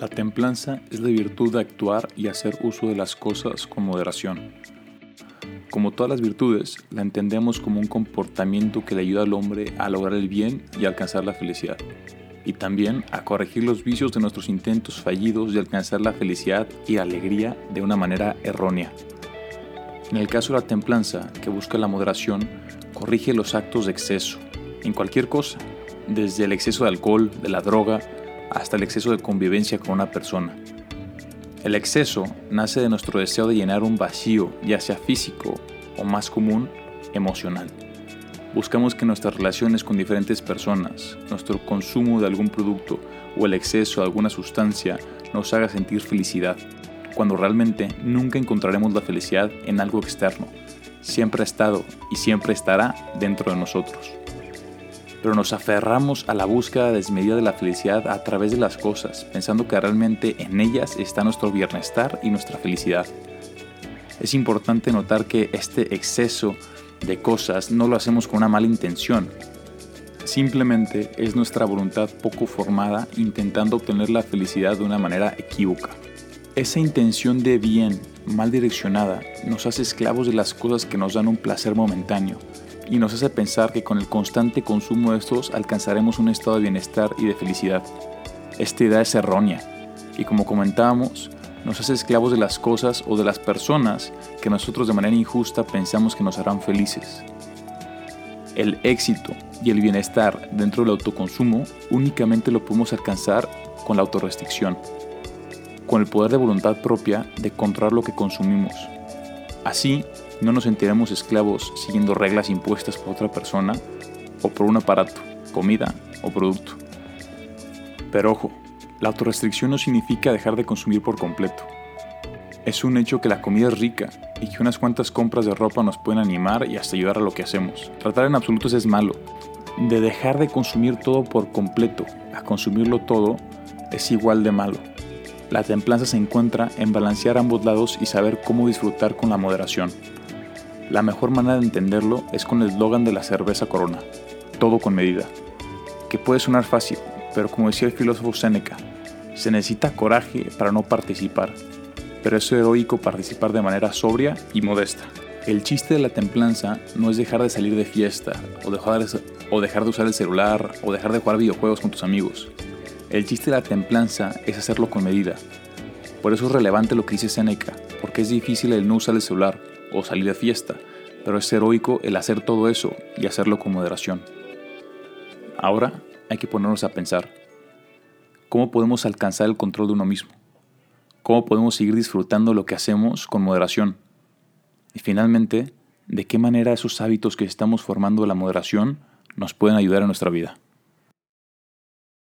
La templanza es la virtud de actuar y hacer uso de las cosas con moderación. Como todas las virtudes, la entendemos como un comportamiento que le ayuda al hombre a lograr el bien y alcanzar la felicidad, y también a corregir los vicios de nuestros intentos fallidos de alcanzar la felicidad y alegría de una manera errónea. En el caso de la templanza, que busca la moderación, corrige los actos de exceso, en cualquier cosa, desde el exceso de alcohol, de la droga, hasta el exceso de convivencia con una persona. El exceso nace de nuestro deseo de llenar un vacío, ya sea físico o más común, emocional. Buscamos que nuestras relaciones con diferentes personas, nuestro consumo de algún producto o el exceso de alguna sustancia nos haga sentir felicidad, cuando realmente nunca encontraremos la felicidad en algo externo. Siempre ha estado y siempre estará dentro de nosotros pero nos aferramos a la búsqueda desmedida de la felicidad a través de las cosas, pensando que realmente en ellas está nuestro bienestar y nuestra felicidad. Es importante notar que este exceso de cosas no lo hacemos con una mala intención. Simplemente es nuestra voluntad poco formada intentando obtener la felicidad de una manera equívoca. Esa intención de bien mal direccionada nos hace esclavos de las cosas que nos dan un placer momentáneo y nos hace pensar que con el constante consumo de estos alcanzaremos un estado de bienestar y de felicidad. Esta idea es errónea y como comentábamos, nos hace esclavos de las cosas o de las personas que nosotros de manera injusta pensamos que nos harán felices. El éxito y el bienestar dentro del autoconsumo únicamente lo podemos alcanzar con la autorrestricción, con el poder de voluntad propia de controlar lo que consumimos. Así, no nos sentiremos esclavos siguiendo reglas impuestas por otra persona o por un aparato, comida o producto. Pero ojo, la autorrestricción no significa dejar de consumir por completo. Es un hecho que la comida es rica y que unas cuantas compras de ropa nos pueden animar y hasta ayudar a lo que hacemos. Tratar en absolutos es malo. De dejar de consumir todo por completo a consumirlo todo es igual de malo. La templanza se encuentra en balancear ambos lados y saber cómo disfrutar con la moderación. La mejor manera de entenderlo es con el eslogan de la cerveza Corona, todo con medida, que puede sonar fácil, pero como decía el filósofo Séneca, se necesita coraje para no participar, pero es heroico participar de manera sobria y modesta. El chiste de la templanza no es dejar de salir de fiesta, o dejar de, o dejar de usar el celular, o dejar de jugar videojuegos con tus amigos. El chiste de la templanza es hacerlo con medida. Por eso es relevante lo que dice Séneca, porque es difícil el no usar el celular, o salir de fiesta, pero es heroico el hacer todo eso y hacerlo con moderación. Ahora hay que ponernos a pensar, ¿cómo podemos alcanzar el control de uno mismo? ¿Cómo podemos seguir disfrutando lo que hacemos con moderación? Y finalmente, ¿de qué manera esos hábitos que estamos formando la moderación nos pueden ayudar en nuestra vida?